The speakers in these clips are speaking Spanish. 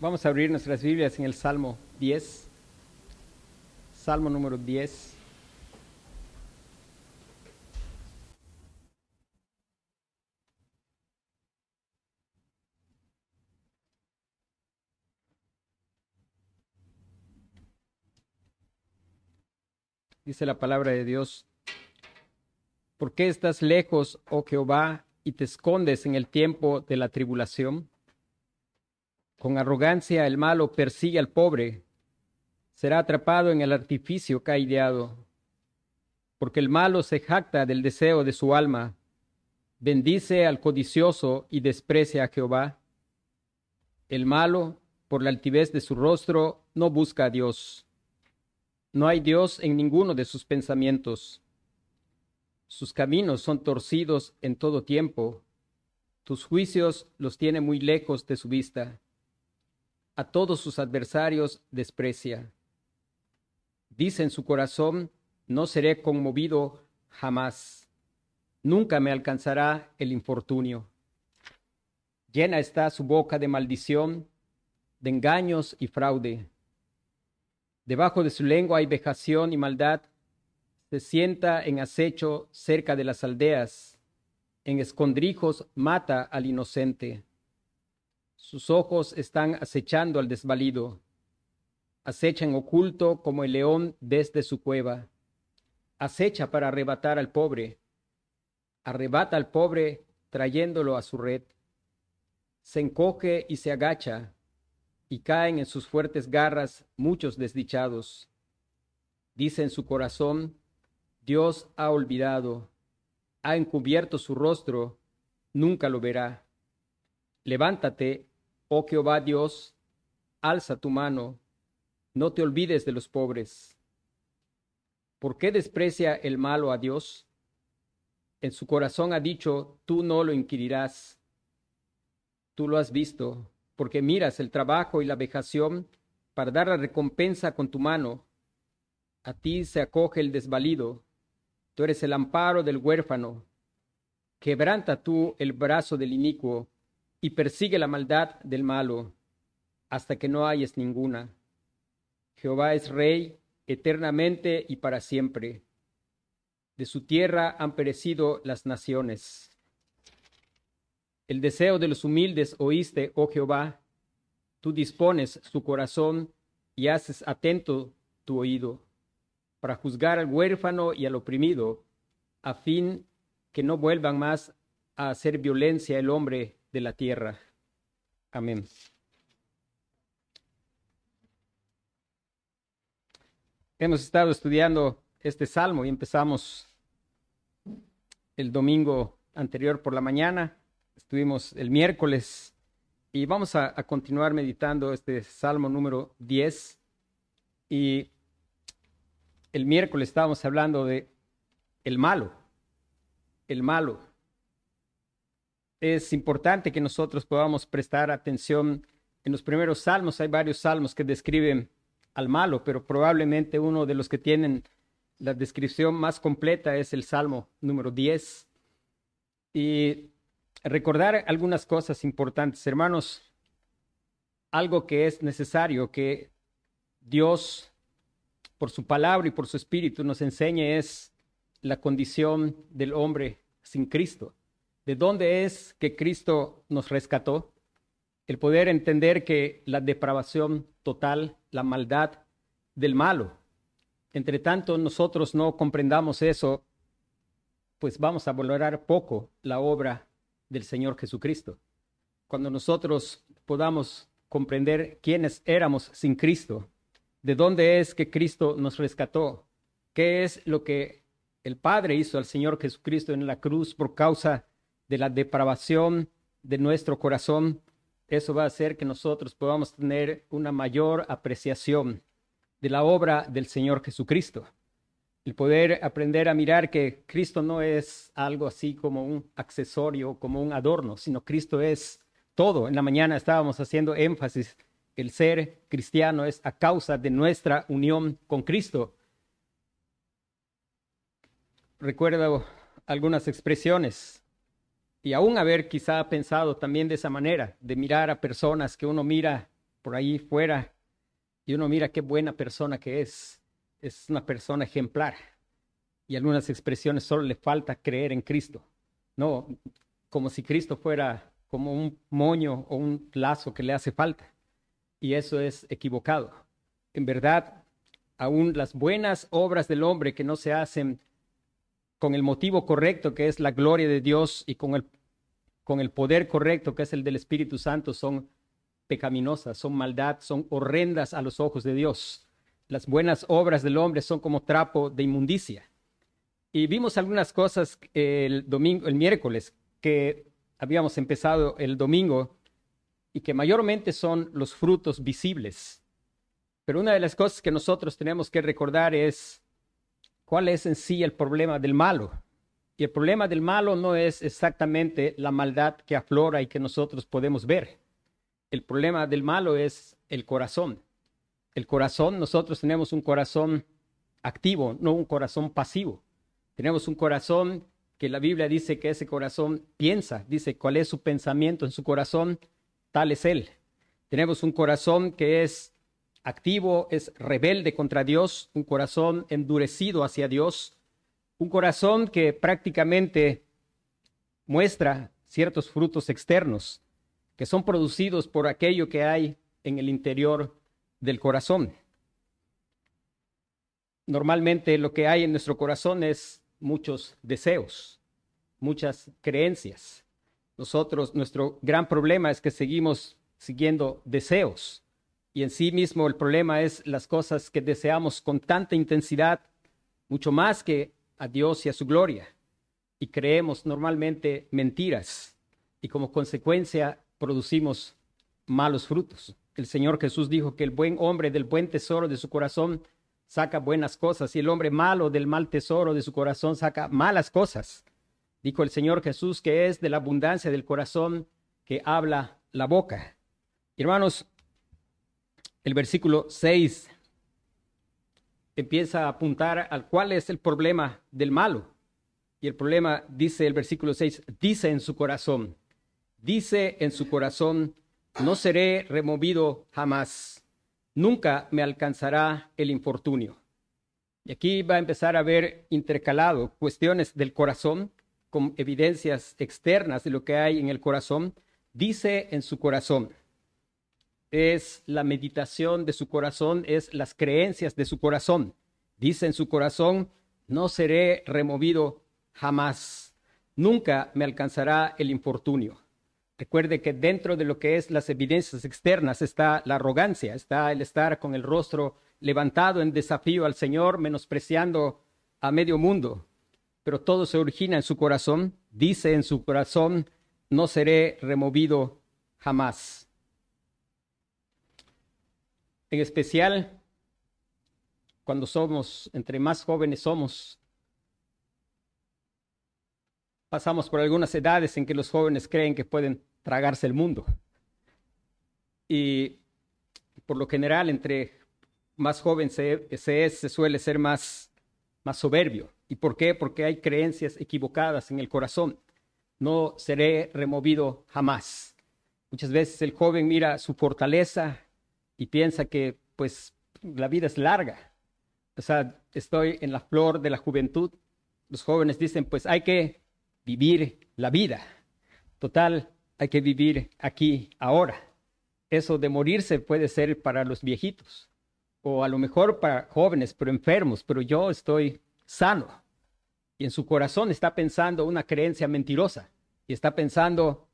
Vamos a abrir nuestras Biblias en el Salmo 10. Salmo número 10. Dice la palabra de Dios, ¿por qué estás lejos, oh Jehová, y te escondes en el tiempo de la tribulación? Con arrogancia el malo persigue al pobre, será atrapado en el artificio caideado, porque el malo se jacta del deseo de su alma, bendice al codicioso y desprecia a Jehová. El malo, por la altivez de su rostro, no busca a Dios. No hay Dios en ninguno de sus pensamientos. Sus caminos son torcidos en todo tiempo. Tus juicios los tiene muy lejos de su vista a todos sus adversarios desprecia. Dice en su corazón, no seré conmovido jamás, nunca me alcanzará el infortunio. Llena está su boca de maldición, de engaños y fraude. Debajo de su lengua hay vejación y maldad. Se sienta en acecho cerca de las aldeas. En escondrijos mata al inocente. Sus ojos están acechando al desvalido. Acechan oculto como el león desde su cueva. Acecha para arrebatar al pobre. Arrebata al pobre trayéndolo a su red. Se encoge y se agacha, y caen en sus fuertes garras muchos desdichados. Dice en su corazón, Dios ha olvidado, ha encubierto su rostro, nunca lo verá. Levántate Oh Jehová Dios, alza tu mano, no te olvides de los pobres. ¿Por qué desprecia el malo a Dios? En su corazón ha dicho, tú no lo inquirirás. Tú lo has visto, porque miras el trabajo y la vejación para dar la recompensa con tu mano. A ti se acoge el desvalido, tú eres el amparo del huérfano. Quebranta tú el brazo del inicuo y persigue la maldad del malo hasta que no hayas ninguna. Jehová es rey eternamente y para siempre. De su tierra han perecido las naciones. El deseo de los humildes oíste, oh Jehová. Tú dispones su corazón y haces atento tu oído para juzgar al huérfano y al oprimido, a fin que no vuelvan más a hacer violencia el hombre de la tierra. Amén. Hemos estado estudiando este salmo y empezamos el domingo anterior por la mañana, estuvimos el miércoles y vamos a, continuar meditando este salmo número 10 y el miércoles estábamos hablando de el malo, el malo es importante que nosotros podamos prestar atención. En los primeros salmos hay varios salmos que describen al malo, pero probablemente uno de los que tienen la descripción más completa es el Salmo número 10. Y recordar algunas cosas importantes, hermanos, algo que es necesario que Dios, por su palabra y por su espíritu, nos enseñe es la condición del hombre sin Cristo de dónde es que Cristo nos rescató, el poder entender que la depravación total, la maldad del malo, entre tanto nosotros no comprendamos eso, pues vamos a valorar poco la obra del Señor Jesucristo. Cuando nosotros podamos comprender quiénes éramos sin Cristo, de dónde es que Cristo nos rescató, qué es lo que el Padre hizo al Señor Jesucristo en la cruz por causa de la depravación de nuestro corazón, eso va a hacer que nosotros podamos tener una mayor apreciación de la obra del Señor Jesucristo. El poder aprender a mirar que Cristo no es algo así como un accesorio, como un adorno, sino Cristo es todo. En la mañana estábamos haciendo énfasis, el ser cristiano es a causa de nuestra unión con Cristo. Recuerdo algunas expresiones y aún haber quizá pensado también de esa manera, de mirar a personas que uno mira por ahí fuera y uno mira qué buena persona que es. Es una persona ejemplar. Y algunas expresiones solo le falta creer en Cristo. No, como si Cristo fuera como un moño o un lazo que le hace falta. Y eso es equivocado. En verdad, aún las buenas obras del hombre que no se hacen con el motivo correcto, que es la gloria de Dios, y con el, con el poder correcto, que es el del Espíritu Santo, son pecaminosas, son maldad, son horrendas a los ojos de Dios. Las buenas obras del hombre son como trapo de inmundicia. Y vimos algunas cosas el domingo, el miércoles, que habíamos empezado el domingo y que mayormente son los frutos visibles. Pero una de las cosas que nosotros tenemos que recordar es cuál es en sí el problema del malo. Y el problema del malo no es exactamente la maldad que aflora y que nosotros podemos ver. El problema del malo es el corazón. El corazón, nosotros tenemos un corazón activo, no un corazón pasivo. Tenemos un corazón que la Biblia dice que ese corazón piensa, dice cuál es su pensamiento en su corazón, tal es él. Tenemos un corazón que es activo, es rebelde contra Dios, un corazón endurecido hacia Dios, un corazón que prácticamente muestra ciertos frutos externos que son producidos por aquello que hay en el interior del corazón. Normalmente lo que hay en nuestro corazón es muchos deseos, muchas creencias. Nosotros, nuestro gran problema es que seguimos siguiendo deseos y en sí mismo el problema es las cosas que deseamos con tanta intensidad, mucho más que a Dios y a su gloria. Y creemos normalmente mentiras y como consecuencia producimos malos frutos. El Señor Jesús dijo que el buen hombre del buen tesoro de su corazón saca buenas cosas y el hombre malo del mal tesoro de su corazón saca malas cosas. Dijo el Señor Jesús que es de la abundancia del corazón que habla la boca. Hermanos, el versículo 6 empieza a apuntar al cuál es el problema del malo. Y el problema, dice el versículo 6, dice en su corazón, dice en su corazón, no seré removido jamás, nunca me alcanzará el infortunio. Y aquí va a empezar a ver intercalado cuestiones del corazón con evidencias externas de lo que hay en el corazón. Dice en su corazón es la meditación de su corazón, es las creencias de su corazón. Dice en su corazón, no seré removido jamás, nunca me alcanzará el infortunio. Recuerde que dentro de lo que es las evidencias externas está la arrogancia, está el estar con el rostro levantado en desafío al Señor, menospreciando a medio mundo. Pero todo se origina en su corazón. Dice en su corazón, no seré removido jamás. En especial, cuando somos, entre más jóvenes somos, pasamos por algunas edades en que los jóvenes creen que pueden tragarse el mundo. Y por lo general, entre más joven se, es, se suele ser más, más soberbio. ¿Y por qué? Porque hay creencias equivocadas en el corazón. No seré removido jamás. Muchas veces el joven mira su fortaleza y piensa que pues la vida es larga. O sea, estoy en la flor de la juventud. Los jóvenes dicen, pues hay que vivir la vida. Total, hay que vivir aquí, ahora. Eso de morirse puede ser para los viejitos o a lo mejor para jóvenes, pero enfermos, pero yo estoy sano. Y en su corazón está pensando una creencia mentirosa y está pensando,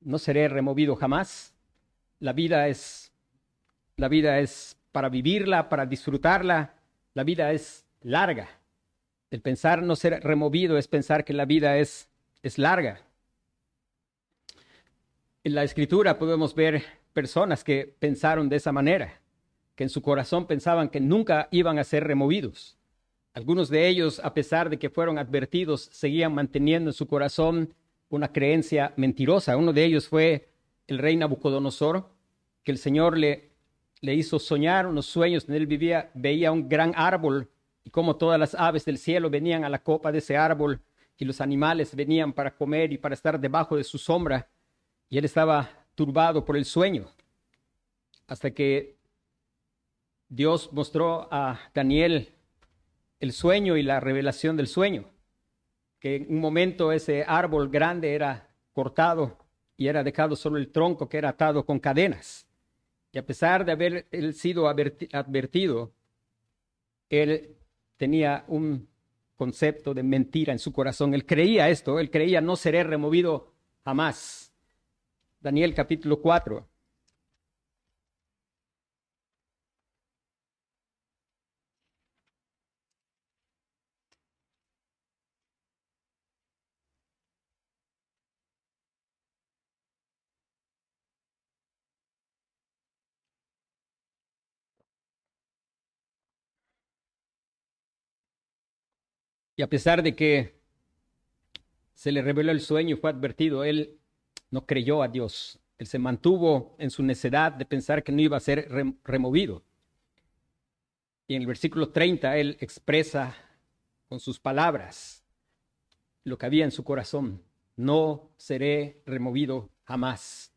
no seré removido jamás. La vida es la vida es para vivirla, para disfrutarla. La vida es larga. El pensar no ser removido es pensar que la vida es, es larga. En la escritura podemos ver personas que pensaron de esa manera, que en su corazón pensaban que nunca iban a ser removidos. Algunos de ellos, a pesar de que fueron advertidos, seguían manteniendo en su corazón una creencia mentirosa. Uno de ellos fue el rey Nabucodonosor, que el Señor le le hizo soñar unos sueños en él vivía, veía un gran árbol y como todas las aves del cielo venían a la copa de ese árbol y los animales venían para comer y para estar debajo de su sombra y él estaba turbado por el sueño. hasta que Dios mostró a Daniel el sueño y la revelación del sueño, que en un momento ese árbol grande era cortado y era dejado solo el tronco que era atado con cadenas. Y a pesar de haber él sido advertido, él tenía un concepto de mentira en su corazón. Él creía esto, él creía no seré removido jamás. Daniel capítulo 4. Y a pesar de que se le reveló el sueño y fue advertido, él no creyó a Dios. Él se mantuvo en su necedad de pensar que no iba a ser removido. Y en el versículo 30 él expresa con sus palabras lo que había en su corazón. No seré removido jamás.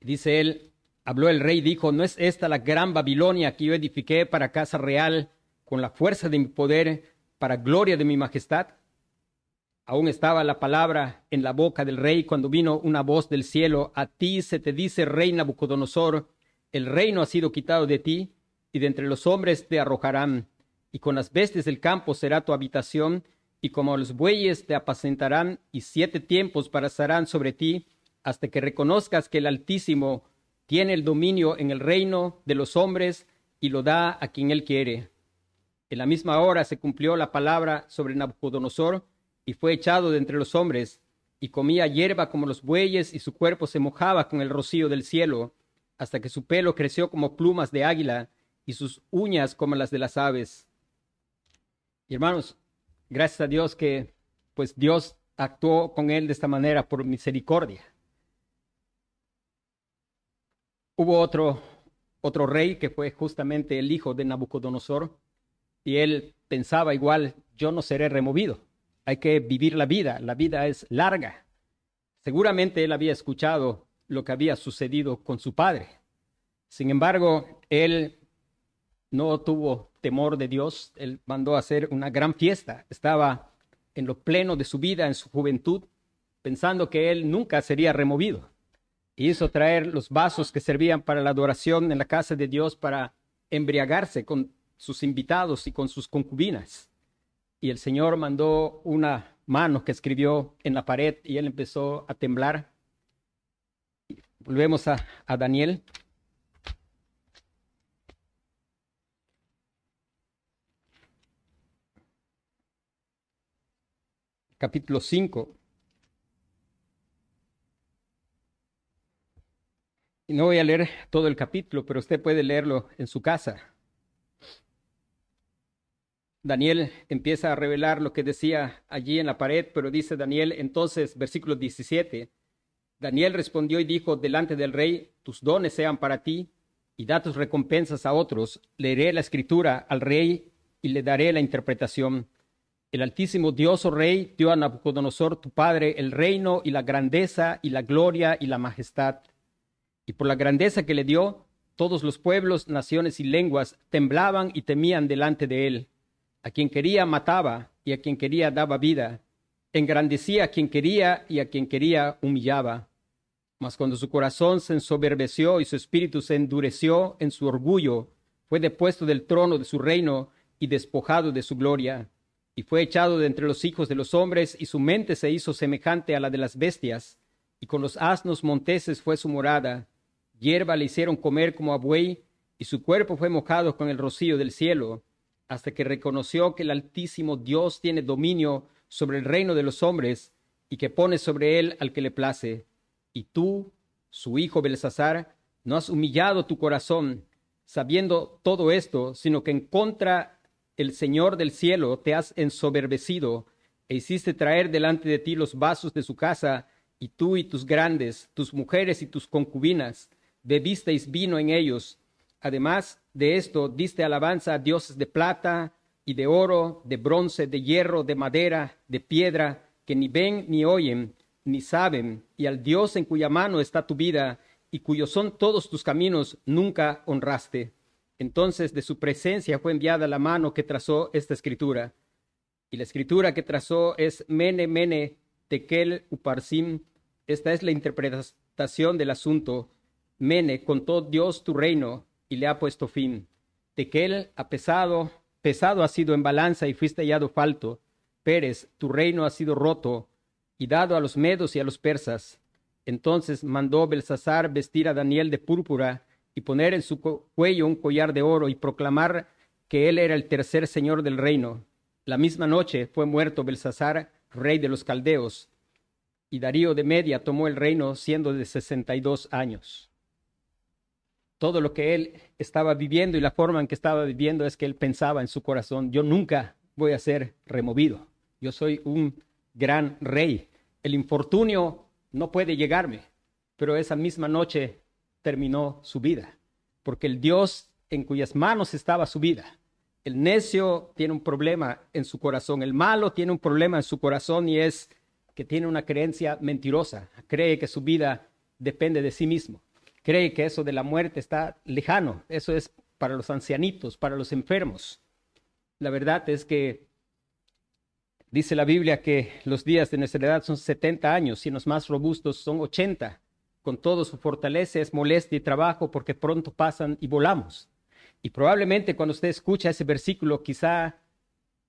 Dice él, habló el rey, dijo, ¿no es esta la gran Babilonia que yo edifiqué para casa real con la fuerza de mi poder para gloria de mi majestad. Aún estaba la palabra en la boca del rey cuando vino una voz del cielo, a ti se te dice, rey Nabucodonosor, el reino ha sido quitado de ti, y de entre los hombres te arrojarán, y con las bestias del campo será tu habitación, y como los bueyes te apacentarán, y siete tiempos pasarán sobre ti, hasta que reconozcas que el Altísimo tiene el dominio en el reino de los hombres, y lo da a quien él quiere. En la misma hora se cumplió la palabra sobre Nabucodonosor y fue echado de entre los hombres y comía hierba como los bueyes y su cuerpo se mojaba con el rocío del cielo hasta que su pelo creció como plumas de águila y sus uñas como las de las aves. Y hermanos, gracias a Dios que pues Dios actuó con él de esta manera por misericordia. Hubo otro otro rey que fue justamente el hijo de Nabucodonosor, y él pensaba igual, yo no seré removido, hay que vivir la vida, la vida es larga. Seguramente él había escuchado lo que había sucedido con su padre. Sin embargo, él no tuvo temor de Dios, él mandó hacer una gran fiesta, estaba en lo pleno de su vida, en su juventud, pensando que él nunca sería removido. hizo traer los vasos que servían para la adoración en la casa de Dios para embriagarse con sus invitados y con sus concubinas. Y el Señor mandó una mano que escribió en la pared y él empezó a temblar. Volvemos a, a Daniel. Capítulo 5. Y no voy a leer todo el capítulo, pero usted puede leerlo en su casa. Daniel empieza a revelar lo que decía allí en la pared, pero dice Daniel entonces, versículo 17, Daniel respondió y dijo delante del rey, tus dones sean para ti y da tus recompensas a otros. Leeré la escritura al rey y le daré la interpretación. El altísimo Dios, oh rey, dio a Nabucodonosor, tu padre, el reino y la grandeza y la gloria y la majestad. Y por la grandeza que le dio, todos los pueblos, naciones y lenguas temblaban y temían delante de él. A quien quería mataba y a quien quería daba vida. Engrandecía a quien quería y a quien quería humillaba. Mas cuando su corazón se ensoberbeció y su espíritu se endureció en su orgullo, fue depuesto del trono de su reino y despojado de su gloria. Y fue echado de entre los hijos de los hombres, y su mente se hizo semejante a la de las bestias. Y con los asnos monteses fue su morada. Hierba le hicieron comer como a buey, y su cuerpo fue mojado con el rocío del cielo hasta que reconoció que el Altísimo Dios tiene dominio sobre el reino de los hombres y que pone sobre él al que le place. Y tú, su hijo Belsasar, no has humillado tu corazón, sabiendo todo esto, sino que en contra el Señor del cielo te has ensoberbecido e hiciste traer delante de ti los vasos de su casa, y tú y tus grandes, tus mujeres y tus concubinas, bebisteis vino en ellos. Además, de esto diste alabanza a dioses de plata y de oro, de bronce, de hierro, de madera, de piedra, que ni ven ni oyen, ni saben, y al Dios en cuya mano está tu vida y cuyos son todos tus caminos, nunca honraste. Entonces de su presencia fue enviada la mano que trazó esta escritura. Y la escritura que trazó es Mene, Mene, Tekel, Uparsim. Esta es la interpretación del asunto. Mene, contó Dios tu reino y le ha puesto fin. Tekel ha pesado, pesado ha sido en balanza y fuiste hallado falto. Pérez, tu reino ha sido roto y dado a los medos y a los persas. Entonces mandó Belsasar vestir a Daniel de púrpura y poner en su cuello un collar de oro y proclamar que él era el tercer señor del reino. La misma noche fue muerto Belsasar, rey de los caldeos, y Darío de Media tomó el reino siendo de sesenta y dos años. Todo lo que él estaba viviendo y la forma en que estaba viviendo es que él pensaba en su corazón, yo nunca voy a ser removido, yo soy un gran rey. El infortunio no puede llegarme, pero esa misma noche terminó su vida, porque el Dios en cuyas manos estaba su vida. El necio tiene un problema en su corazón, el malo tiene un problema en su corazón y es que tiene una creencia mentirosa, cree que su vida depende de sí mismo, cree que eso de la muerte está lejano, eso es para los ancianitos, para los enfermos. La verdad es que dice la Biblia que los días de nuestra edad son 70 años y los más robustos son 80 con todo su fortaleza, es molestia y trabajo porque pronto pasan y volamos. Y probablemente cuando usted escucha ese versículo, quizá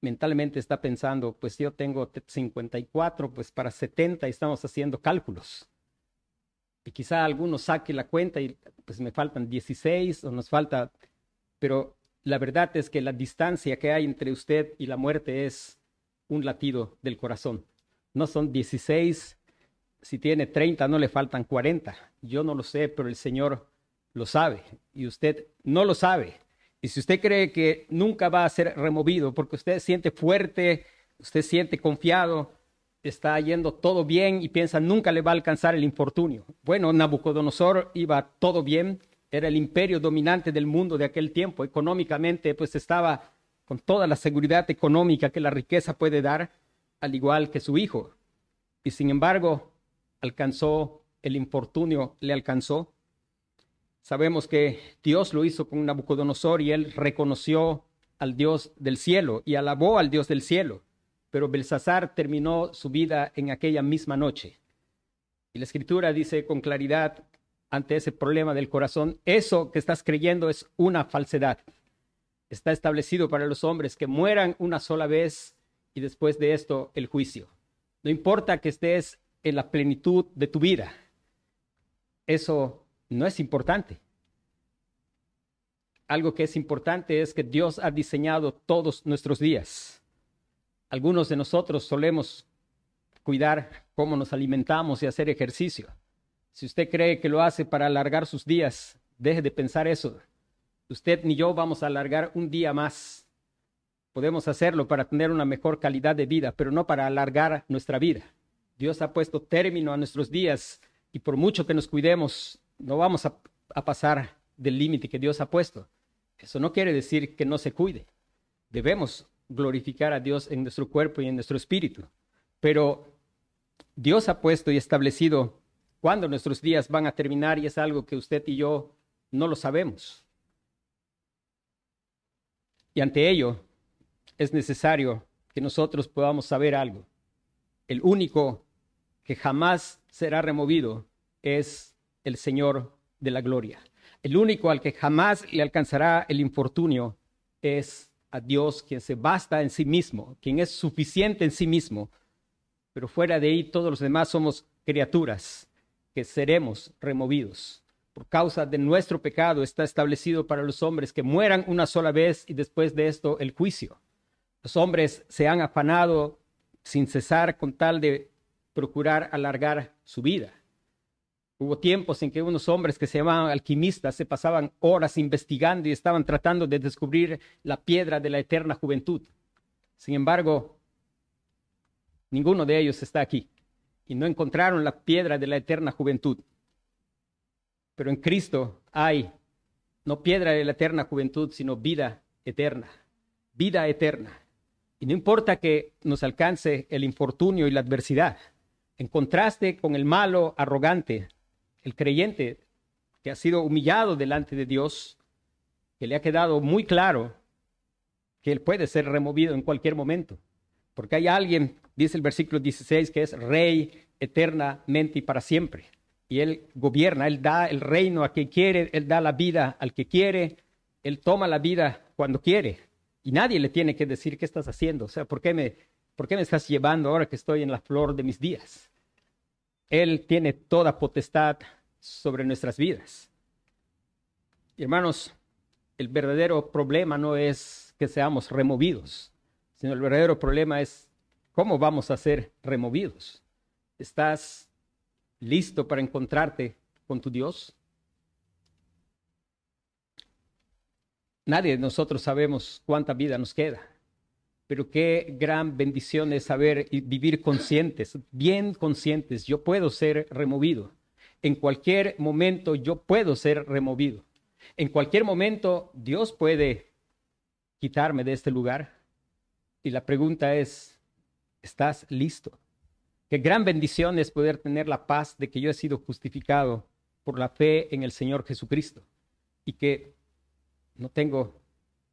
mentalmente está pensando, pues yo tengo 54, pues para 70 estamos haciendo cálculos. Y quizá alguno saque la cuenta y pues me faltan 16 o nos falta, pero la verdad es que la distancia que hay entre usted y la muerte es un latido del corazón. No son 16 si tiene 30, no le faltan 40. Yo no lo sé, pero el Señor lo sabe y usted no lo sabe. Y si usted cree que nunca va a ser removido porque usted siente fuerte, usted siente confiado, está yendo todo bien y piensa nunca le va a alcanzar el infortunio. Bueno, Nabucodonosor iba todo bien, era el imperio dominante del mundo de aquel tiempo, económicamente pues estaba con toda la seguridad económica que la riqueza puede dar, al igual que su hijo. Y sin embargo, alcanzó el infortunio, le alcanzó. Sabemos que Dios lo hizo con Nabucodonosor y él reconoció al Dios del cielo y alabó al Dios del cielo. Pero Belsasar terminó su vida en aquella misma noche. Y la escritura dice con claridad ante ese problema del corazón, eso que estás creyendo es una falsedad. Está establecido para los hombres que mueran una sola vez y después de esto el juicio. No importa que estés en la plenitud de tu vida. Eso no es importante. Algo que es importante es que Dios ha diseñado todos nuestros días. Algunos de nosotros solemos cuidar cómo nos alimentamos y hacer ejercicio. Si usted cree que lo hace para alargar sus días, deje de pensar eso. Usted ni yo vamos a alargar un día más. Podemos hacerlo para tener una mejor calidad de vida, pero no para alargar nuestra vida. Dios ha puesto término a nuestros días y por mucho que nos cuidemos, no vamos a, pasar del límite que Dios ha puesto. Eso no quiere decir que no se cuide. Debemos glorificar a Dios en nuestro cuerpo y en nuestro espíritu. Pero Dios ha puesto y establecido cuándo nuestros días van a terminar y es algo que usted y yo no lo sabemos. Y ante ello es necesario que nosotros podamos saber algo. El único que jamás será removido es el Señor de la gloria. El único al que jamás le alcanzará el infortunio es a Dios, quien se basta en sí mismo, quien es suficiente en sí mismo. Pero fuera de ahí todos los demás somos criaturas que seremos removidos. Por causa de nuestro pecado está establecido para los hombres que mueran una sola vez y después de esto el juicio. Los hombres se han afanado sin cesar con tal de procurar alargar su vida. Hubo tiempos en que unos hombres que se llamaban alquimistas se pasaban horas investigando y estaban tratando de descubrir la piedra de la eterna juventud. Sin embargo, ninguno de ellos está aquí y no encontraron la piedra de la eterna juventud. Pero en Cristo hay no piedra de la eterna juventud, sino vida eterna, vida eterna. Y no importa que nos alcance el infortunio y la adversidad, en contraste con el malo arrogante, el creyente que ha sido humillado delante de Dios, que le ha quedado muy claro que él puede ser removido en cualquier momento. Porque hay alguien, dice el versículo 16, que es rey eternamente y para siempre. Y él gobierna, él da el reino a quien quiere, él da la vida al que quiere, él toma la vida cuando quiere. Y nadie le tiene que decir qué estás haciendo. O sea, ¿por qué me, por qué me estás llevando ahora que estoy en la flor de mis días? Él tiene toda potestad sobre nuestras vidas. hermanos, el verdadero problema no es que seamos removidos, sino el verdadero problema es cómo vamos a ser removidos. ¿Estás listo para encontrarte con tu Dios? Nadie de nosotros sabemos cuánta vida nos queda, pero qué gran bendición es saber y vivir conscientes, bien conscientes. Yo puedo ser removido. En cualquier momento yo puedo ser removido. En cualquier momento Dios puede quitarme de este lugar. Y la pregunta es, ¿estás listo? Qué gran bendición es poder tener la paz de que yo he sido justificado por la fe en el Señor Jesucristo y que no tengo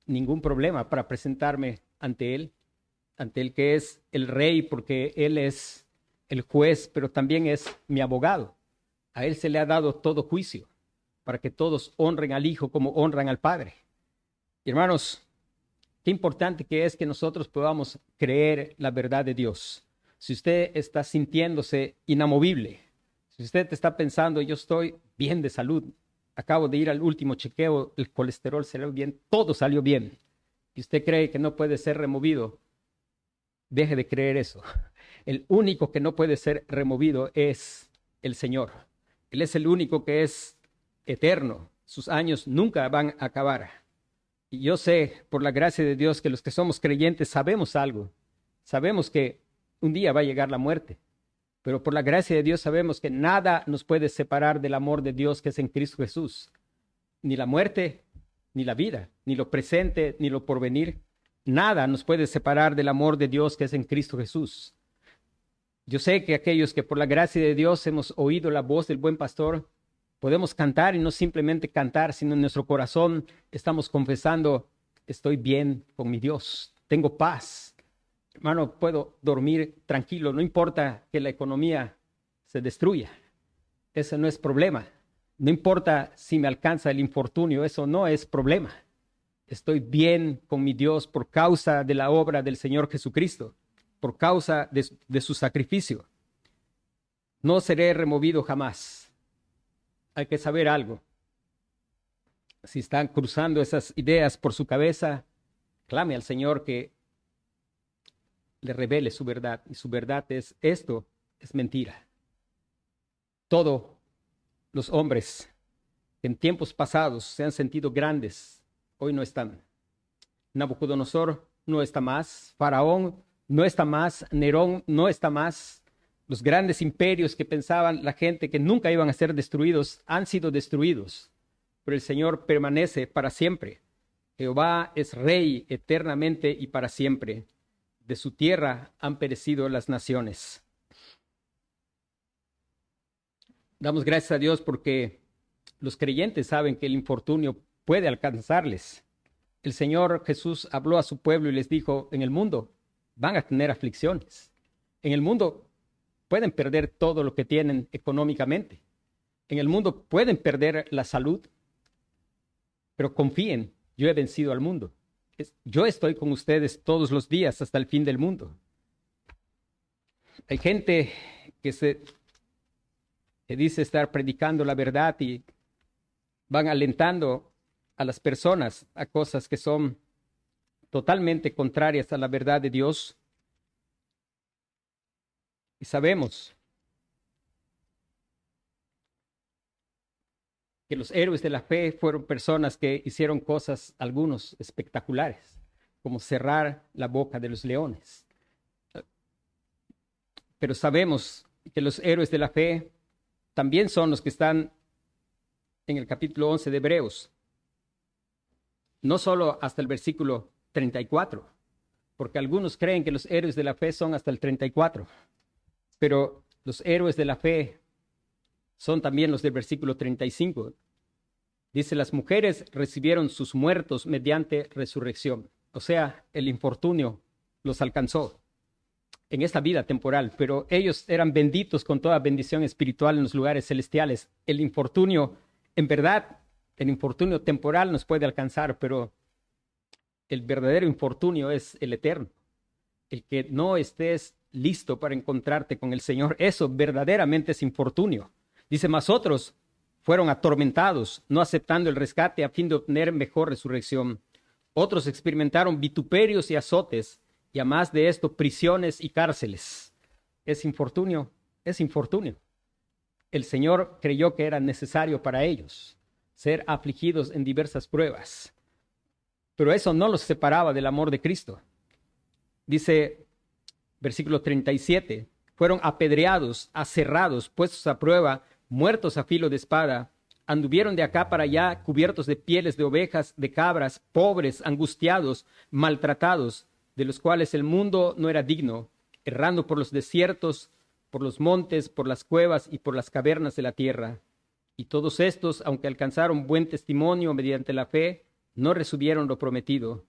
ningún problema para presentarme ante Él, ante el que es el rey, porque Él es el juez, pero también es mi abogado. A Él se le ha dado todo juicio para que todos honren al Hijo como honran al Padre. hermanos, qué importante que es que nosotros podamos creer la verdad de Dios. Si usted está sintiéndose inamovible, si usted está pensando, yo estoy bien de salud, acabo de ir al último chequeo, el colesterol salió bien, todo salió bien, y usted cree que no puede ser removido, deje de creer eso. El único que no puede ser removido es el Señor. Él es el único que es eterno. Sus años nunca van a acabar. Y yo sé, por la gracia de Dios, que los que somos creyentes sabemos algo. Sabemos que un día va a llegar la muerte. Pero por la gracia de Dios sabemos que nada nos puede separar del amor de Dios que es en Cristo Jesús. Ni la muerte, ni la vida, ni lo presente, ni lo porvenir. Nada nos puede separar del amor de Dios que es en Cristo Jesús. Yo sé que aquellos que por la gracia de Dios hemos oído la voz del buen pastor, Podemos cantar y no simplemente cantar, sino en nuestro corazón estamos confesando, estoy bien con mi Dios, tengo paz. Hermano, puedo dormir tranquilo, no importa que la economía se destruya. Ese no es problema. No importa si me alcanza el infortunio, eso no es problema. Estoy bien con mi Dios por causa de la obra del Señor Jesucristo, por causa de, de su sacrificio. No seré removido jamás hay que saber algo. Si están cruzando esas ideas por su cabeza, clame al Señor que le revele su verdad. Y su verdad es esto, es mentira. Todos los hombres en tiempos pasados se han sentido grandes, hoy no están. Nabucodonosor no está más, Faraón no está más, Nerón no está más, los grandes imperios que pensaban la gente que nunca iban a ser destruidos han sido destruidos, pero el Señor permanece para siempre. Jehová es rey eternamente y para siempre. De su tierra han perecido las naciones. Damos gracias a Dios porque los creyentes saben que el infortunio puede alcanzarles. El Señor Jesús habló a su pueblo y les dijo, en el mundo van a tener aflicciones. En el mundo pueden perder todo lo que tienen económicamente. En el mundo pueden perder la salud, pero confíen, yo he vencido al mundo. Yo estoy con ustedes todos los días hasta el fin del mundo. Hay gente que se que dice estar predicando la verdad y van alentando a las personas a cosas que son totalmente contrarias a la verdad de Dios y sabemos que los héroes de la fe fueron personas que hicieron cosas, algunos espectaculares, como cerrar la boca de los leones. Pero sabemos que los héroes de la fe también son los que están en el capítulo 11 de Hebreos, no solo hasta el versículo 34, porque algunos creen que los héroes de la fe son hasta el 34. Pero los héroes de la fe son también los del versículo 35. Dice, las mujeres recibieron sus muertos mediante resurrección. O sea, el infortunio los alcanzó en esta vida temporal, pero ellos eran benditos con toda bendición espiritual en los lugares celestiales. El infortunio, en verdad, el infortunio temporal nos puede alcanzar, pero el verdadero infortunio es el eterno. El que no estés listo para encontrarte con el Señor, eso verdaderamente es infortunio. Dice, más otros fueron atormentados, no aceptando el rescate a fin de obtener mejor resurrección. Otros experimentaron vituperios y azotes, y a más de esto, prisiones y cárceles. Es infortunio, es infortunio. El Señor creyó que era necesario para ellos ser afligidos en diversas pruebas. Pero eso no los separaba del amor de Cristo. Dice versículo 37, fueron apedreados, aserrados, puestos a prueba, muertos a filo de espada, anduvieron de acá para allá cubiertos de pieles de ovejas, de cabras, pobres, angustiados, maltratados, de los cuales el mundo no era digno, errando por los desiertos, por los montes, por las cuevas y por las cavernas de la tierra. Y todos estos, aunque alcanzaron buen testimonio mediante la fe, no recibieron lo prometido,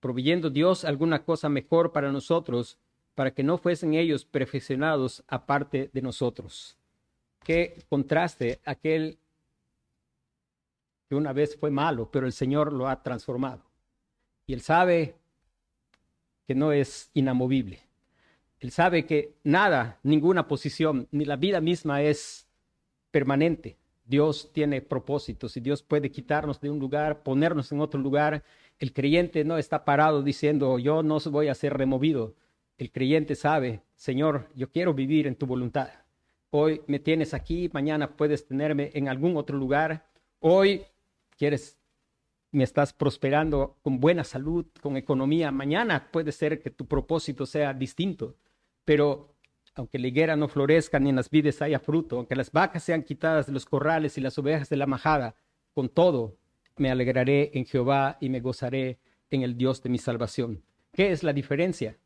proveyendo Dios alguna cosa mejor para nosotros, para que no fuesen ellos perfeccionados aparte de nosotros. Qué contraste aquel que una vez fue malo, pero el Señor lo ha transformado. Y él sabe que no es inamovible. Él sabe que nada, ninguna posición, ni la vida misma es permanente. Dios tiene propósitos y Dios puede quitarnos de un lugar, ponernos en otro lugar. El creyente no está parado diciendo, yo no voy a ser removido. El creyente sabe, Señor, yo quiero vivir en tu voluntad. Hoy me tienes aquí, mañana puedes tenerme en algún otro lugar. Hoy quieres, me estás prosperando con buena salud, con economía. Mañana puede ser que tu propósito sea distinto, pero aunque la higuera no florezca ni en las vides haya fruto, aunque las vacas sean quitadas de los corrales y las ovejas de la majada, con todo me alegraré en Jehová y me gozaré en el Dios de mi salvación. ¿Qué es la diferencia?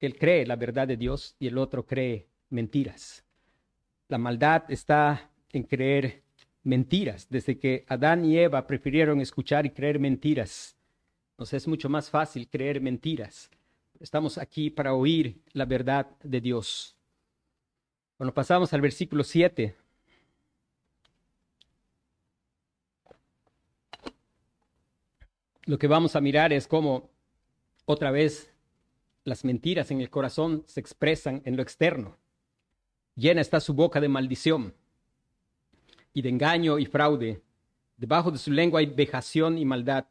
Él cree la verdad de Dios y el otro cree mentiras. La maldad está en creer mentiras. Desde que Adán y Eva prefirieron escuchar y creer mentiras, nos es mucho más fácil creer mentiras. Estamos aquí para oír la verdad de Dios. Cuando pasamos al versículo 7, lo que vamos a mirar es cómo otra vez las mentiras en el corazón se expresan en lo externo. Llena está su boca de maldición y de engaño y fraude. Debajo de su lengua hay vejación y maldad.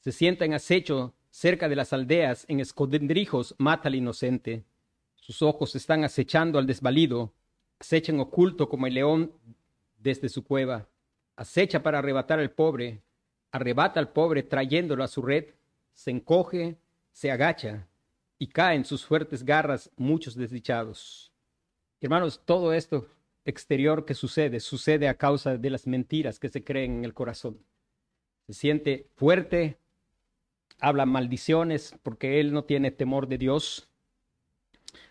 Se sienta en acecho cerca de las aldeas, en escondrijos mata al inocente. Sus ojos están acechando al desvalido, acechan oculto como el león desde su cueva. Acecha para arrebatar al pobre, arrebata al pobre trayéndolo a su red, se encoge, se agacha, y caen sus fuertes garras muchos desdichados. Hermanos, todo esto exterior que sucede, sucede a causa de las mentiras que se creen en el corazón. Se siente fuerte, habla maldiciones porque él no tiene temor de Dios,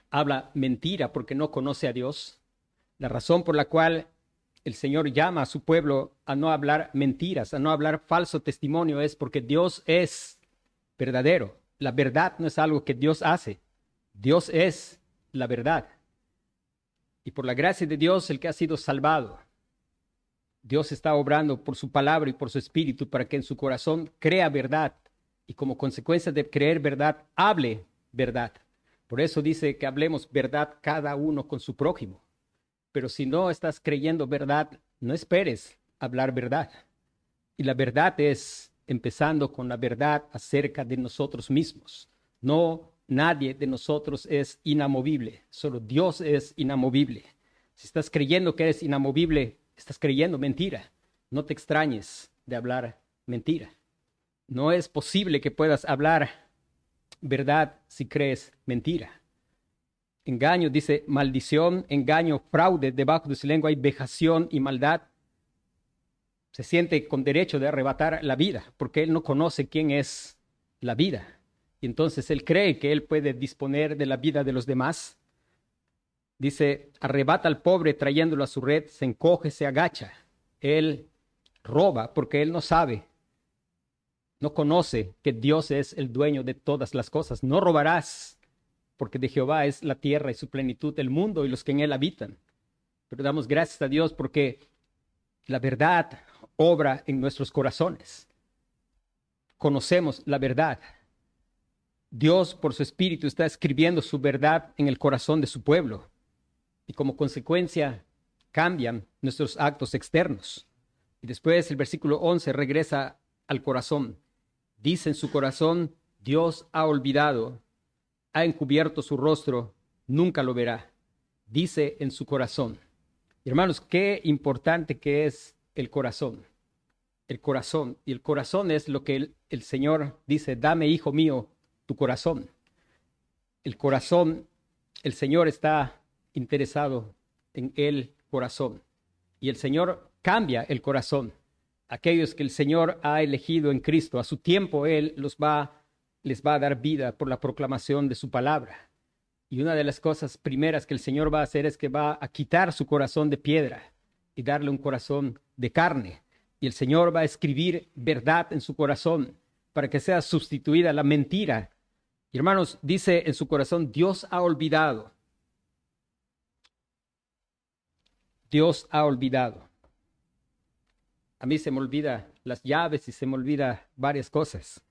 habla mentira porque no conoce a Dios. La razón por la cual el Señor llama a su pueblo a no hablar mentiras, a no hablar falso testimonio, es porque Dios es verdadero. La verdad no es algo que Dios hace. Dios es la verdad. Y por la gracia de Dios, el que ha sido salvado, Dios está obrando por su palabra y por su espíritu para que en su corazón crea verdad y como consecuencia de creer verdad, hable verdad. Por eso dice que hablemos verdad cada uno con su prójimo. Pero si no estás creyendo verdad, no esperes hablar verdad. Y la verdad es empezando con la verdad acerca de nosotros mismos. No, nadie de nosotros es inamovible, solo Dios es inamovible. Si estás creyendo que eres inamovible, estás creyendo mentira. No te extrañes de hablar mentira. No es posible que puedas hablar verdad si crees mentira. Engaño, dice maldición, engaño, fraude, debajo de su lengua hay vejación y maldad se siente con derecho de arrebatar la vida, porque él no conoce quién es la vida. Y entonces él cree que él puede disponer de la vida de los demás. Dice, arrebata al pobre trayéndolo a su red, se encoge, se agacha. Él roba porque él no sabe, no conoce que Dios es el dueño de todas las cosas. No robarás, porque de Jehová es la tierra y su plenitud, el mundo y los que en él habitan. Pero damos gracias a Dios porque la verdad obra en nuestros corazones. Conocemos la verdad. Dios por su espíritu está escribiendo su verdad en el corazón de su pueblo y como consecuencia cambian nuestros actos externos. Y después el versículo 11 regresa al corazón. Dice en su corazón, Dios ha olvidado, ha encubierto su rostro, nunca lo verá. Dice en su corazón. Hermanos, qué importante que es el corazón. El corazón. Y el corazón es lo que el, el Señor dice, dame, hijo mío, tu corazón. El corazón, el Señor está interesado en el corazón. Y el Señor cambia el corazón. Aquellos que el Señor ha elegido en Cristo, a su tiempo Él los va, les va a dar vida por la proclamación de su palabra. Y una de las cosas primeras que el Señor va a hacer es que va a quitar su corazón de piedra y darle un corazón de carne. Y el Señor va a escribir verdad en su corazón para que sea sustituida la mentira. Hermanos, dice en su corazón, Dios ha olvidado. Dios ha olvidado. A mí se me olvida las llaves y se me olvida varias cosas.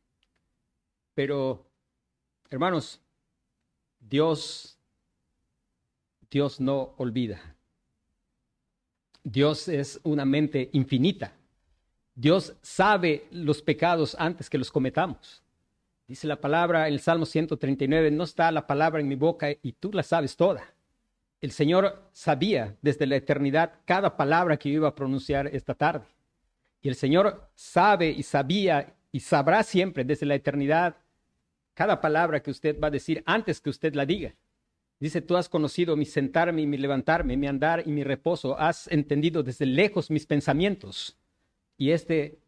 Pero, hermanos, Dios, Dios no olvida. Dios es una mente infinita. Dios sabe los pecados antes que los cometamos. Dice la palabra en el Salmo 139, no está la palabra en mi boca y tú la sabes toda. El Señor sabía desde la eternidad cada palabra que yo iba a pronunciar esta tarde. Y el Señor sabe y sabía y sabrá siempre desde la eternidad cada palabra que usted va a decir antes que usted la diga. Dice, tú has conocido mi sentarme y mi levantarme, mi andar y mi reposo. Has entendido desde lejos mis pensamientos. Y este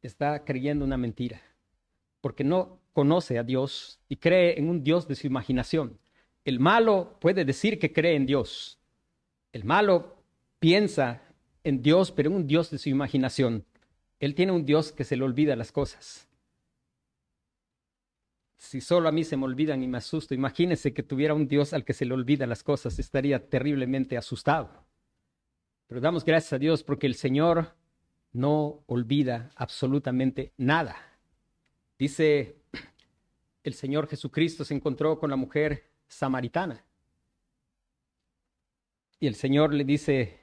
está creyendo una mentira, porque no conoce a Dios y cree en un Dios de su imaginación. El malo puede decir que cree en Dios. El malo piensa en Dios, pero en un Dios de su imaginación. Él tiene un Dios que se le olvida las cosas. Si solo a mí se me olvidan y me asusto, imagínese que tuviera un Dios al que se le olvidan las cosas, estaría terriblemente asustado. Pero damos gracias a Dios porque el Señor no olvida absolutamente nada. Dice el Señor Jesucristo se encontró con la mujer samaritana. Y el Señor le dice,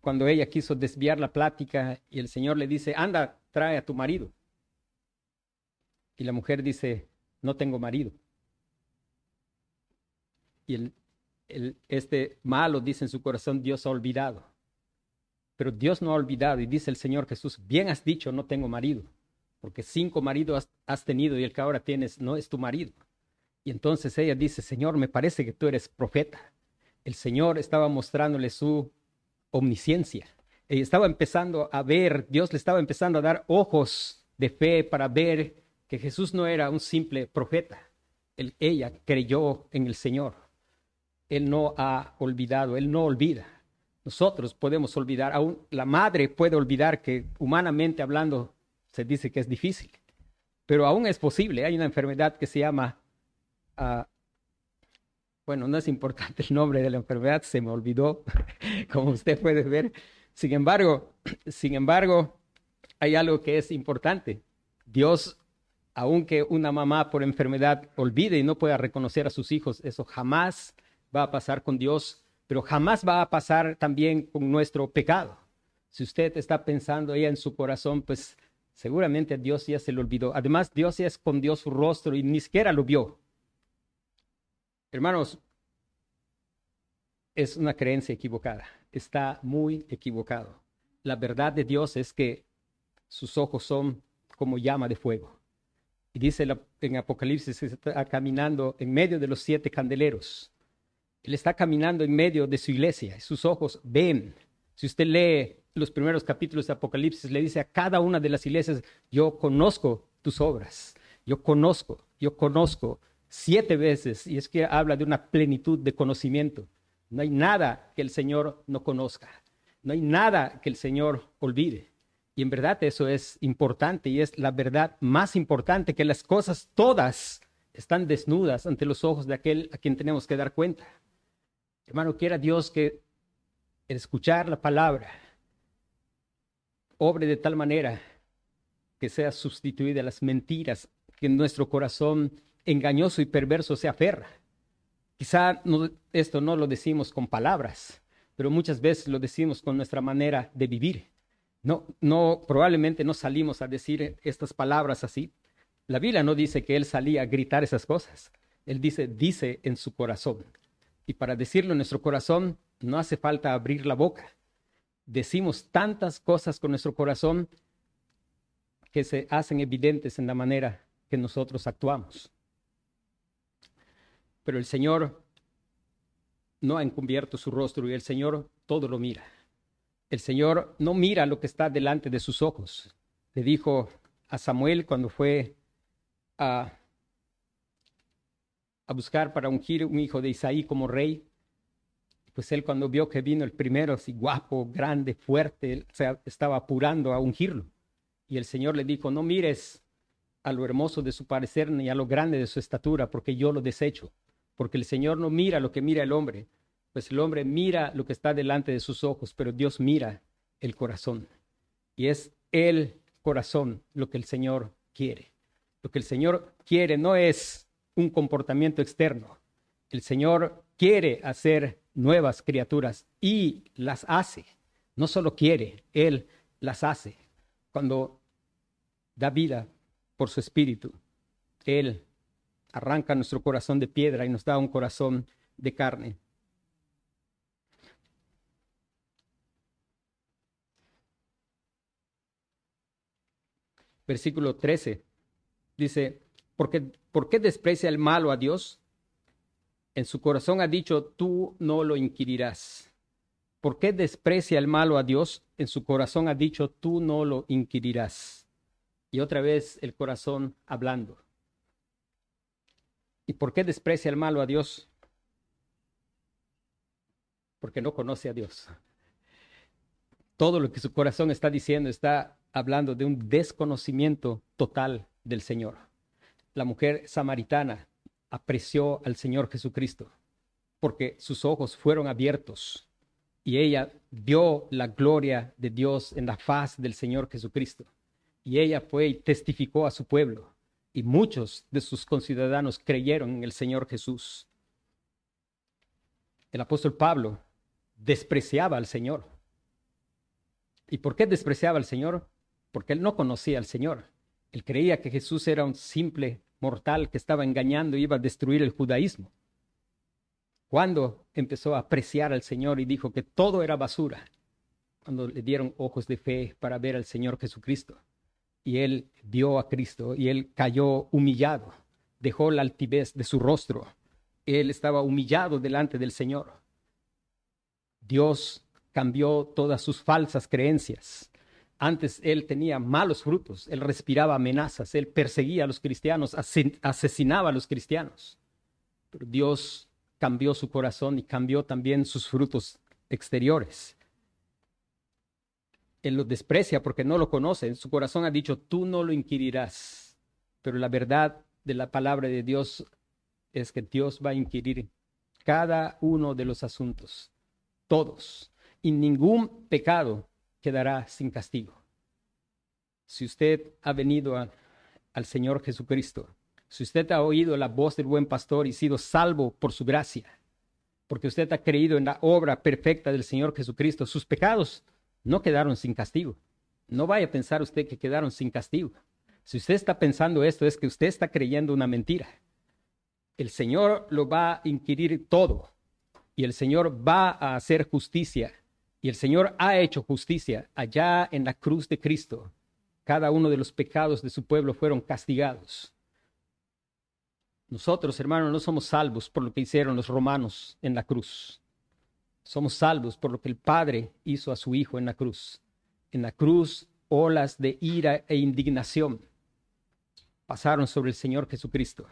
cuando ella quiso desviar la plática y el Señor le dice, anda, trae a tu marido. Y la mujer dice, no tengo marido. Y el, este malo dice en su corazón, Dios ha olvidado. Pero Dios no ha olvidado y dice el Señor Jesús, bien has dicho, no tengo marido, porque cinco maridos has tenido y el que ahora tienes no es tu marido. Y entonces ella dice, Señor, me parece que tú eres profeta. El Señor estaba mostrándole su omnisciencia. Ella estaba empezando a ver, Dios le estaba empezando a dar ojos de fe para ver que Jesús no era un simple profeta. ella creyó en el Señor. Él no ha olvidado, Él no olvida. Nosotros podemos olvidar, aún la madre puede olvidar que humanamente hablando se dice que es difícil, pero aún es posible. Hay una enfermedad que se llama, uh, bueno, no es importante el nombre de la enfermedad, se me olvidó, como usted puede ver. Sin embargo, sin embargo, hay algo que es importante. Dios, aunque una mamá por enfermedad olvide y no pueda reconocer a sus hijos, eso jamás va a pasar con Dios, pero jamás va a pasar también con nuestro pecado. Si usted está pensando ella en su corazón, pues seguramente Dios ya se le olvidó. Además, Dios ya escondió su rostro y ni siquiera lo vio. Hermanos, es una creencia equivocada. Está muy equivocado. La verdad de Dios es que sus ojos son como llama de fuego. Y dice en Apocalipsis que está caminando en medio de los siete candeleros. Él está caminando en medio de su iglesia. Sus ojos ven. Si usted lee los primeros capítulos de Apocalipsis, le dice a cada una de las iglesias, yo conozco tus obras. Yo conozco, yo conozco siete veces. Y es que habla de una plenitud de conocimiento. No hay nada que el Señor no conozca. No hay nada que el Señor olvide. Y en verdad eso es importante y es la verdad más importante que las cosas todas están desnudas ante los ojos de aquel a quien tenemos que dar cuenta. Hermano, quiera Dios que el escuchar la palabra obre de tal manera que sea sustituida las mentiras que nuestro corazón engañoso y perverso se aferra. Quizá esto no lo decimos con palabras, pero muchas veces lo decimos con nuestra manera de vivir. No, no, probablemente no salimos a decir estas palabras así. La Biblia no dice que él salía a gritar esas cosas. Él dice, dice en su corazón. Y para decirlo en nuestro corazón no hace falta abrir la boca. Decimos tantas cosas con nuestro corazón que se hacen evidentes en la manera que nosotros actuamos. Pero el Señor no ha encubierto su rostro y el Señor todo lo mira. El Señor no mira lo que está delante de sus ojos. Le dijo a Samuel cuando fue a, buscar para ungir un hijo de Isaí como rey, pues él cuando vio que vino el primero, así guapo, grande, fuerte, se estaba apurando a ungirlo. Y el Señor le dijo, no mires a lo hermoso de su parecer ni a lo grande de su estatura, porque yo lo desecho. Porque el Señor no mira lo que mira el hombre, pues el hombre mira lo que está delante de sus ojos, pero Dios mira el corazón. Y es el corazón lo que el Señor quiere. Lo que el Señor quiere no es un comportamiento externo. El Señor quiere hacer nuevas criaturas y las hace. No solo quiere, Él las hace. Cuando da vida por su espíritu, Él arranca nuestro corazón de piedra y nos da un corazón de carne. versículo 13. Dice, porque, ¿por qué desprecia el malo a Dios? En su corazón ha dicho, tú no lo inquirirás. ¿Por qué desprecia el malo a Dios? En su corazón ha dicho, tú no lo inquirirás. Y otra vez el corazón hablando. ¿Y por qué desprecia el malo a Dios? Porque no conoce a Dios. Todo lo que su corazón está diciendo está hablando de un desconocimiento total del Señor. La mujer samaritana apreció al Señor Jesucristo porque sus ojos fueron abiertos y ella vio la gloria de Dios en la faz del Señor Jesucristo. Y ella fue y testificó a su pueblo y muchos de sus conciudadanos creyeron en el Señor Jesús. El apóstol Pablo despreciaba al Señor. ¿Y por qué despreciaba al Señor? porque él no conocía al Señor. Él creía que Jesús era un simple mortal que estaba engañando y iba a destruir el judaísmo. Cuando empezó a apreciar al Señor y dijo que todo era basura, cuando le dieron ojos de fe para ver al Señor Jesucristo. Y él vio a Cristo y él cayó humillado, dejó la altivez de su rostro. Él estaba humillado delante del Señor. Dios cambió todas sus falsas creencias antes él tenía malos frutos, él respiraba amenazas, él perseguía a los cristianos, asesinaba a los cristianos. Dios cambió su corazón y cambió también sus frutos exteriores. Él lo desprecia porque no lo conoce. En su corazón ha dicho, tú no lo inquirirás. Pero la verdad de la palabra de Dios es que Dios va a inquirir cada uno de los asuntos, todos, y ningún pecado quedará sin castigo. Si usted ha venido al Señor Jesucristo, si usted ha oído la voz del buen pastor y sido salvo por su gracia, porque usted ha creído en la obra perfecta del Señor Jesucristo, sus pecados no quedaron sin castigo. No vaya a pensar usted que quedaron sin castigo. Si usted está pensando esto, es que usted está creyendo una mentira. El Señor lo va a inquirir todo y el Señor va a hacer justicia y el Señor ha hecho justicia allá en la cruz de Cristo. Cada uno de los pecados de su pueblo fueron castigados. Nosotros, hermanos, no somos salvos por lo que hicieron los romanos en la cruz. Somos salvos por lo que el Padre hizo a su Hijo en la cruz. En la cruz, olas de ira e indignación pasaron sobre el Señor Jesucristo.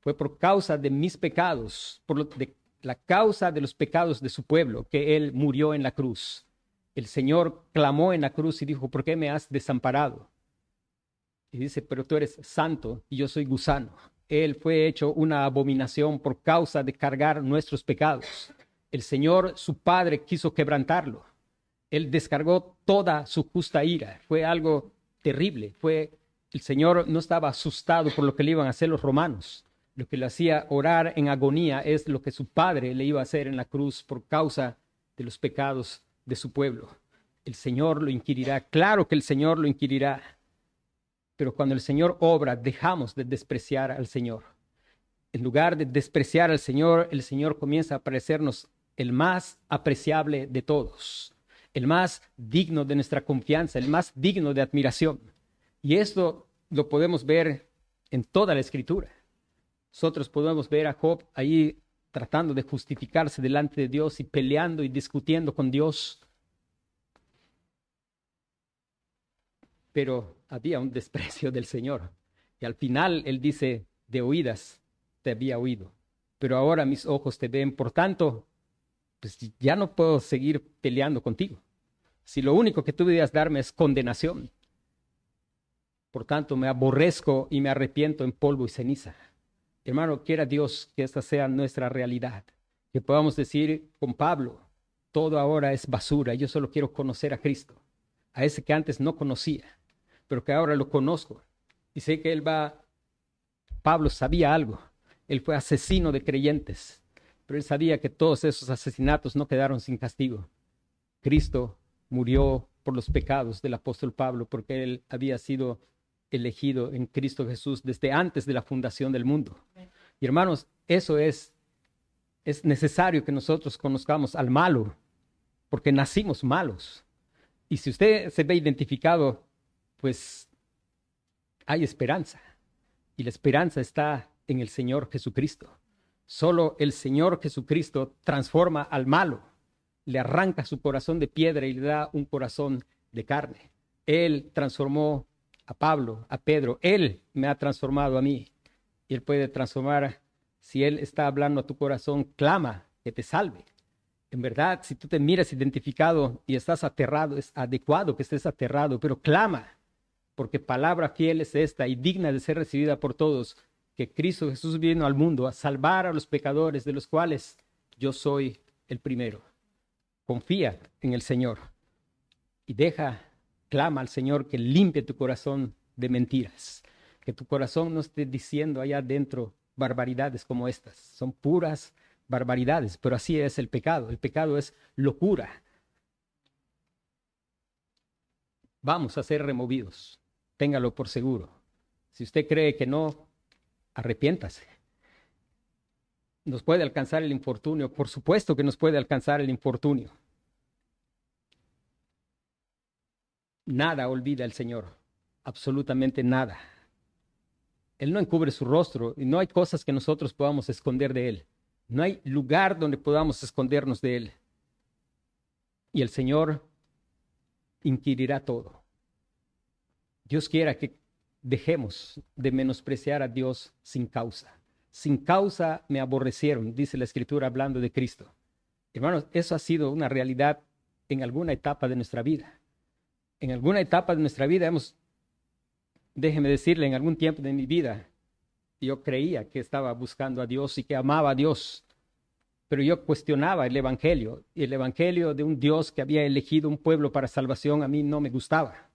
Fue por causa de mis pecados, por lo de la causa de los pecados de su pueblo, que Él murió en la cruz. el Señor clamó en la cruz y dijo, ¿por qué me has desamparado? Y dice, pero tú eres santo y yo soy gusano. Él fue hecho una abominación por causa de cargar nuestros pecados. El Señor, su Padre, quiso quebrantarlo. Él descargó toda su justa ira. Fue algo terrible. Fue el Señor no estaba asustado por lo que le iban a hacer los romanos. Lo que le hacía orar en agonía es lo que su Padre le iba a hacer en la cruz por causa de los pecados de su pueblo. El Señor lo inquirirá. Claro que el Señor lo inquirirá. Pero cuando el Señor obra, dejamos de despreciar al Señor. En lugar de despreciar al Señor, el Señor comienza a parecernos el más apreciable de todos, el más digno de nuestra confianza, el más digno de admiración. Y esto lo podemos ver en toda la escritura. Nosotros podemos ver a Job ahí tratando de justificarse delante de Dios y peleando y discutiendo con Dios. Pero había un desprecio del Señor. Y al final Él dice, de oídas te había oído, pero ahora mis ojos te ven. Por tanto, pues ya no puedo seguir peleando contigo. Si lo único que tú debías darme es condenación. Por tanto, me aborrezco y me arrepiento en polvo y ceniza. Hermano, quiera Dios que esta sea nuestra realidad. Que podamos decir con Pablo, todo ahora es basura, yo solo quiero conocer a Cristo, a ese que antes no conocía pero que ahora lo conozco. Y sé que él va, Pablo sabía algo, él fue asesino de creyentes, pero él sabía que todos esos asesinatos no quedaron sin castigo. Cristo murió por los pecados del apóstol Pablo porque él había sido elegido en Cristo Jesús desde antes de la fundación del mundo. Y hermanos, eso es es necesario que nosotros conozcamos al malo, porque nacimos malos. Y si usted se ve identificado pues hay esperanza. Y la esperanza está en el Señor Jesucristo. Solo el Señor Jesucristo transforma al malo, le arranca su corazón de piedra y le da un corazón de carne. Él transformó a Pablo, a Pedro, Él me ha transformado a mí. Y Él puede transformar, si Él está hablando a tu corazón, clama que te salve. En verdad, si tú te miras identificado y estás aterrado, es adecuado que estés aterrado, pero clama porque palabra fiel es esta y digna de ser recibida por todos, que Cristo Jesús vino al mundo a salvar a los pecadores, de los cuales yo soy el primero. Confía en el Señor y deja, clama al Señor que limpie tu corazón de mentiras, que tu corazón no esté diciendo allá adentro barbaridades como estas, son puras barbaridades, pero así es el pecado, el pecado es locura. Vamos a ser removidos téngalo por seguro. Si usted cree que no, arrepiéntase. Nos puede alcanzar el infortunio, por supuesto que nos puede alcanzar el infortunio. Nada olvida el Señor, absolutamente nada. Él no encubre su rostro y no hay cosas que nosotros podamos esconder de Él. No hay lugar donde podamos escondernos de Él. Y el Señor inquirirá todo. Dios quiera que dejemos de menospreciar a Dios sin causa. Sin causa me aborrecieron, dice la escritura hablando de Cristo. Hermanos, eso ha sido una realidad en alguna etapa de nuestra vida. En alguna etapa de nuestra vida hemos, déjeme decirle, en algún tiempo de mi vida, yo creía que estaba buscando a Dios y que amaba a Dios, pero yo cuestionaba el Evangelio y el Evangelio de un Dios que había elegido un pueblo para salvación a mí no me gustaba.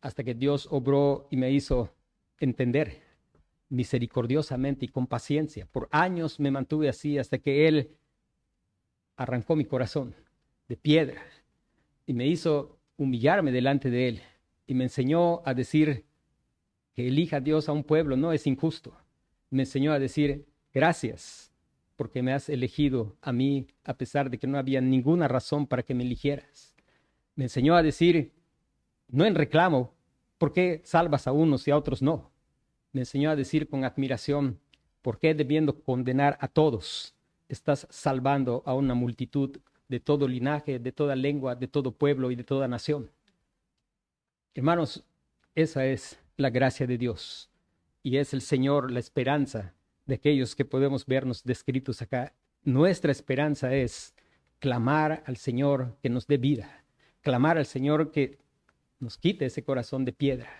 Hasta que Dios obró y me hizo entender misericordiosamente y con paciencia. Por años me mantuve así hasta que Él arrancó mi corazón de piedra y me hizo humillarme delante de Él y me enseñó a decir que elija a Dios a un pueblo no es injusto. Me enseñó a decir gracias porque me has elegido a mí a pesar de que no había ninguna razón para que me eligieras. Me enseñó a decir no en reclamo, ¿por qué salvas a unos y a otros no? Me enseñó a decir con admiración, ¿por qué debiendo condenar a todos, estás salvando a una multitud de todo linaje, de toda lengua, de todo pueblo y de toda nación? Hermanos, esa es la gracia de Dios y es el Señor la esperanza de aquellos que podemos vernos descritos acá. Nuestra esperanza es clamar al Señor que nos dé vida, clamar al Señor que nos quite ese corazón de piedra.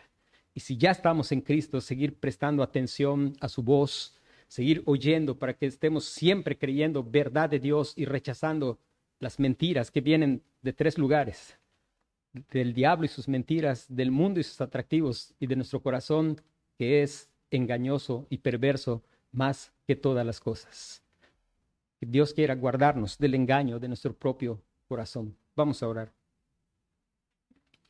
Y si ya estamos en Cristo, seguir prestando atención a su voz, seguir oyendo para que estemos siempre creyendo verdad de Dios y rechazando las mentiras que vienen de tres lugares, del diablo y sus mentiras, del mundo y sus atractivos, y de nuestro corazón que es engañoso y perverso más que todas las cosas. Dios quiera guardarnos del engaño de nuestro propio corazón. Vamos a orar.